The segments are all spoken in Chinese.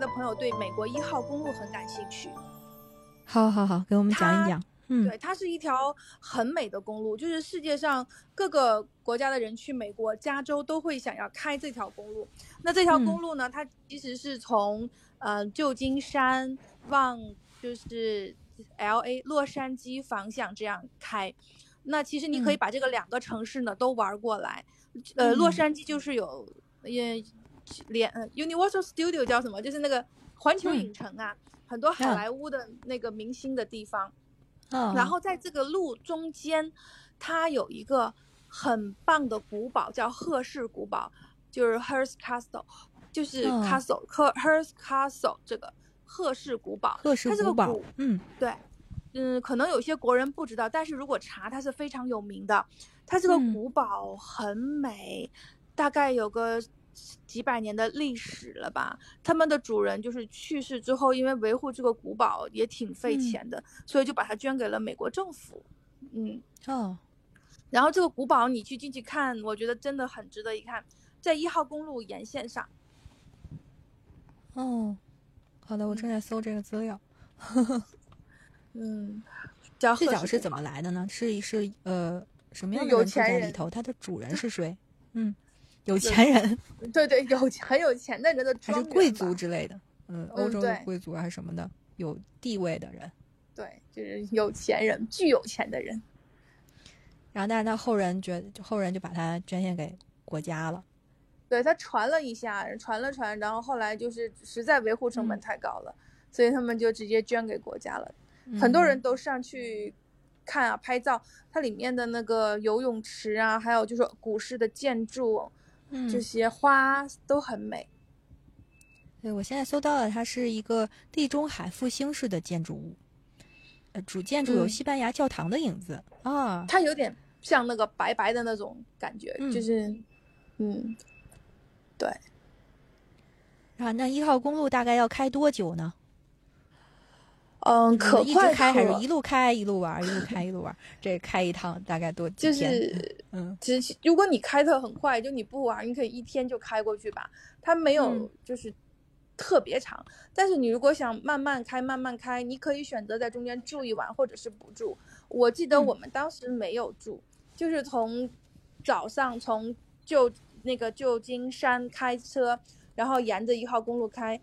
的朋友对美国一号公路很感兴趣。好好好，给我们讲一讲。嗯，对，它是一条很美的公路，就是世界上各个国家的人去美国加州都会想要开这条公路。那这条公路呢，它其实是从呃旧金山往就是 L A 洛杉矶方向这样开。那其实你可以把这个两个城市呢都玩过来。呃，洛杉矶就是有也连 Universal Studio 叫什么？就是那个环球影城啊，很多好莱坞的那个明星的地方。然后在这个路中间，它有一个很棒的古堡，叫赫氏古堡，就是 Hearst Castle，就是 Castle 赫 Hearst Castle 这个赫氏古堡。赫氏古堡，嗯，对，嗯，可能有些国人不知道，但是如果查，它是非常有名的。它这个古堡很美，大概有个。几百年的历史了吧？他们的主人就是去世之后，因为维护这个古堡也挺费钱的，所以就把它捐给了美国政府。嗯哦，然后这个古堡你去进去看，我觉得真的很值得一看，在一号公路沿线上。哦，好的，我正在搜这个资料。嗯，最早是怎么来的呢？是是呃什么样的人住在里头？它的主人是谁？嗯。有钱人，对对，有很有钱的人的还是贵族之类的，嗯，欧洲的贵族还是什么的，有地位的人，对，就是有钱人，巨有钱的人。然后，但是他后人觉得，后人就把他捐献给国家了。对他传了一下，传了传，然后后来就是实在维护成本太高了，所以他们就直接捐给国家了。很多人都上去看啊，拍照，它里面的那个游泳池啊，还有就是古式的建筑。这些花都很美。对，我现在搜到了，它是一个地中海复兴式的建筑物，呃，主建筑有西班牙教堂的影子啊，它有点像那个白白的那种感觉，就是，嗯，对。啊，那一号公路大概要开多久呢？嗯，可快开还是一路开一路玩，一路开一路玩？这开一趟大概多几天？就是，嗯，其实如果你开的很快，就你不玩，你可以一天就开过去吧。它没有就是特别长，但是你如果想慢慢开，慢慢开，你可以选择在中间住一晚，或者是不住。我记得我们当时没有住，就是从早上从旧那个旧金山开车，然后沿着一号公路开。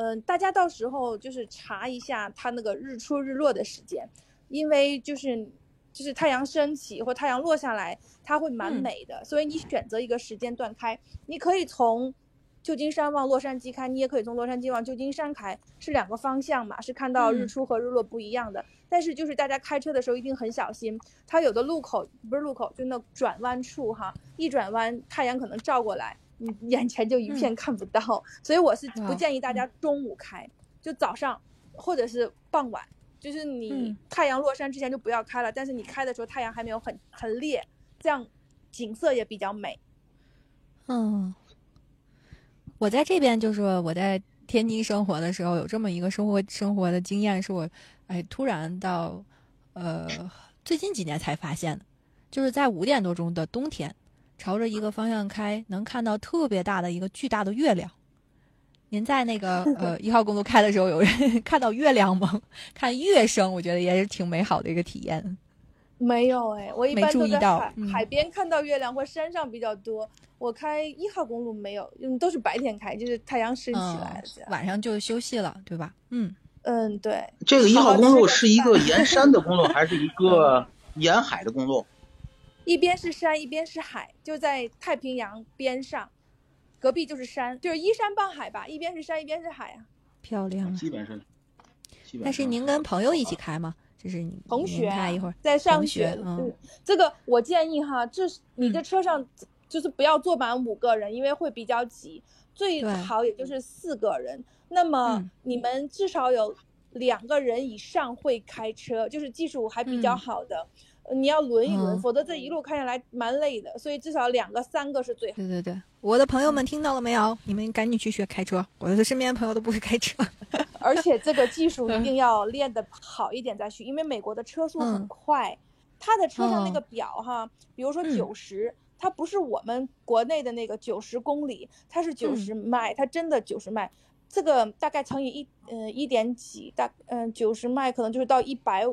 嗯，大家到时候就是查一下它那个日出日落的时间，因为就是就是太阳升起或太阳落下来，它会蛮美的。所以你选择一个时间段开，你可以从旧金山往洛杉矶开，你也可以从洛杉矶往旧金山开，是两个方向嘛，是看到日出和日落不一样的。但是就是大家开车的时候一定很小心，它有的路口不是路口，就那转弯处哈，一转弯太阳可能照过来。你眼前就一片看不到，所以我是不建议大家中午开，就早上或者是傍晚，就是你太阳落山之前就不要开了。但是你开的时候太阳还没有很很烈，这样景色也比较美。嗯，我在这边就是我在天津生活的时候有这么一个生活生活的经验，是我哎突然到呃最近几年才发现的，就是在五点多钟的冬天。朝着一个方向开，能看到特别大的一个巨大的月亮。您在那个 呃一号公路开的时候，有人 看到月亮吗？看月升，我觉得也是挺美好的一个体验。没有哎，我一般都在海海边看到月亮或山上比较多。我开一号公路没有，嗯都是白天开，就是太阳升起来晚上就休息了，对吧？嗯嗯，对。这个一号公路是一个沿山的公路，还是一个沿海的公路？一边是山，一边是海，就在太平洋边上，隔壁就是山，就是依山傍海吧。一边是山，一边是海啊，漂亮。基本上。但是您跟朋友一起开吗？就是你同学开一会儿，在上学。嗯，这个我建议哈，这你这车上就是不要坐满五个人，因为会比较挤，最对好也就是四个人。那么嗯你们至少有两个人以上会开车，就是技术还比较嗯好的。呃你要轮一轮，嗯否则这一路开下来蛮累的，所以至少两个、三个是最好。对对对，我的朋友们听到了没有？你们赶紧去学开车。我的身边朋友都不会开车。而且这个技术嗯一定要练得好一点再去，因为美国的车速很嗯快，它的车上那哦个表哈，比如说嗯九十、它不是我们国内的那个九十公里，它是九嗯十迈，它真的九十迈，这个大概乘以一呃一点几，大嗯九十迈可能就是到一百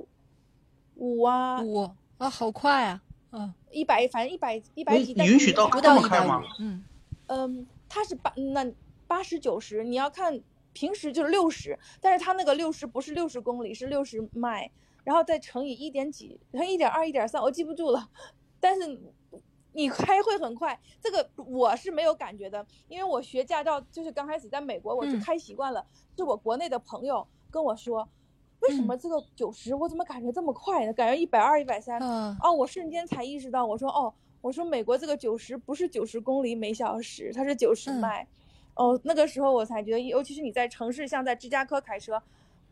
五啊，我啊，好快啊！嗯，一百反正一百一百哎几，但允许到是不这到一百吗。嗯嗯，它是八那八十九十，你要看平时就是六十，但是它那个六十不是六十公里，是六十迈，然后再乘以一点几，乘一点二、一点三，我记不住了。但是你开会很快，这个我是没有感觉的，因为我学驾照就是刚开始在美国我是嗯开习惯了，是我国内的朋友跟我说，为什嗯么这个九十我怎么感觉这么快呢？感觉一百二、一百三，嗯哦，我瞬间才意识到，我说哦，我说美国这个九十不是九十公里每小时，它是九十嗯迈。哦，那个时候我才觉得，尤其是你在城市，像在芝加哥开车，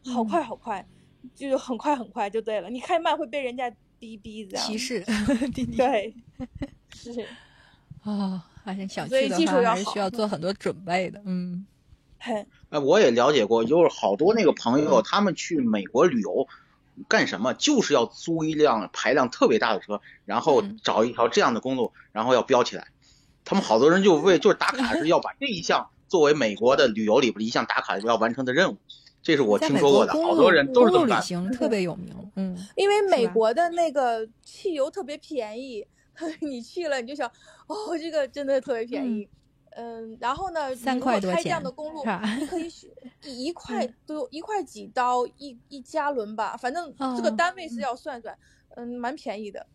好嗯快好快，就是很快很快就对了。你开慢会被人家逼逼这样。歧视。对，是，哦，还是想所以去的话，技术要好还是需要做很多准备的。嗯很哎，我也了解过，就是好多那个朋友，他们去美国旅游，干什么？就是要租一辆排量特别大的车，然后嗯找一条这样的公路，然后要飙起来。他们好多人就为就是打卡是要把这一项作为美国的旅游里边的一项打卡要完成的任务，这是我听说过的，好多人都是这公路旅么干。行特别有名。嗯，因为美国的那个汽油特别便宜，你去了你就想，哦，这个真的特别便宜。嗯，然后呢，如果开这样的公路？你可以选一一 块多一块几刀一一加仑吧，反正这个哦单位是要算算，嗯，蛮便宜的。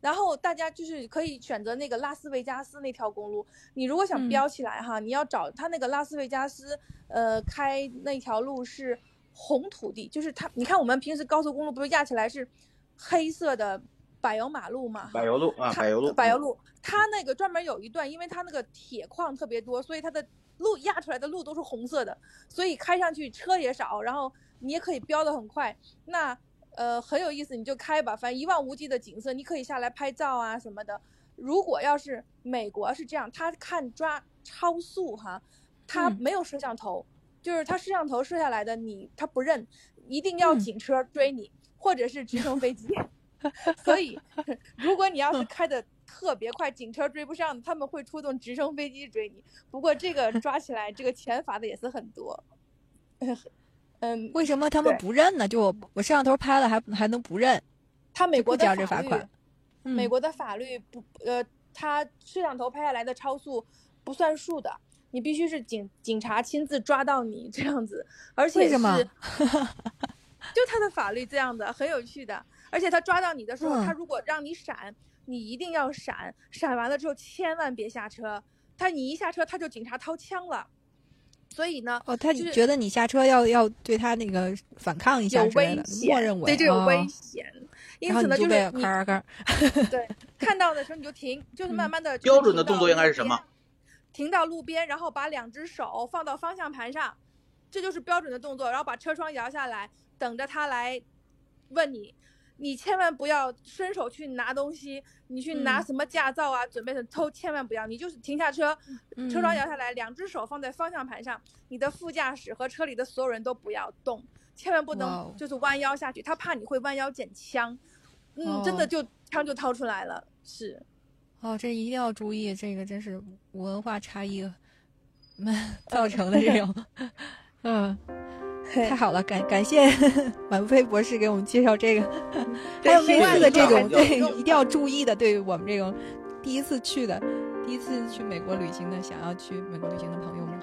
然后大家就是可以选择那个拉斯维加斯那条公路，你如果想飙起来哈，你要找它那个拉斯维加斯，呃，开那条路是红土地，就是它，你看我们平时高速公路不是压起来是黑色的柏油马路嘛，柏油路啊，柏油路，柏油路，它那个专门有一段，因为它那个铁矿特别多，所以它的路压出来的路都是红色的，所以开上去车也少，然后你也可以飙得很快。那呃很有意思，你就开吧，反正一望无际的景色，你可以下来拍照啊什么的。如果要是美国是这样，他看抓超速哈，他嗯没有摄像头，就是他摄像头摄下来的你他不认，一定要嗯警车追你，或者是直升飞机。所以，如果你要是开的特别快，警车追不上，他们会出动直升飞机追你。不过这个 抓起来，这个钱罚的也是很多。嗯，为什么他们不认呢？就我我摄像头拍了还还能不认？他美国的法律，罚款。嗯美国的法律不呃，他摄像头拍下来的超速不算数的，你必须是警警察亲自抓到你这样子，而且是为什么 就他的法律这样的，很有趣的。而且他抓到你的时候，嗯他如果让你闪，你一定要闪，闪完了之后千万别下车。他你一下车，他就警察掏枪了。所以呢，哦，他就觉得你下车要要对他那个反抗一下有之类的，危险，默认为对，这有危哦险。因此呢，就是你咔咔，对，看到的时候你就停，就是慢嗯慢的、标准的动作应该是什么？停到路边，然后把两只手放到方向盘上，这就是标准的动作。然后把车窗摇下来，等着他来问你。你千万不要伸手去拿东西，你去拿嗯什么驾照啊，准备的偷，千万不要。你就是停下车，车窗嗯摇下来，两只手放在方向盘上，你的副驾驶和车里的所有人都不要动，千万不能就是弯腰下去，他怕你会弯腰捡枪。嗯，真的哦就枪就掏出来了，是。哦，这一定要注意，这个真是文化差异 造成的这种，嗯，太好了，感感谢 满飞博士给我们介绍这个，还有类对另外似的这种对一定要注意的，对于我们这种第一次去的、第一次去美国旅行的，想要去美国旅行的朋友们。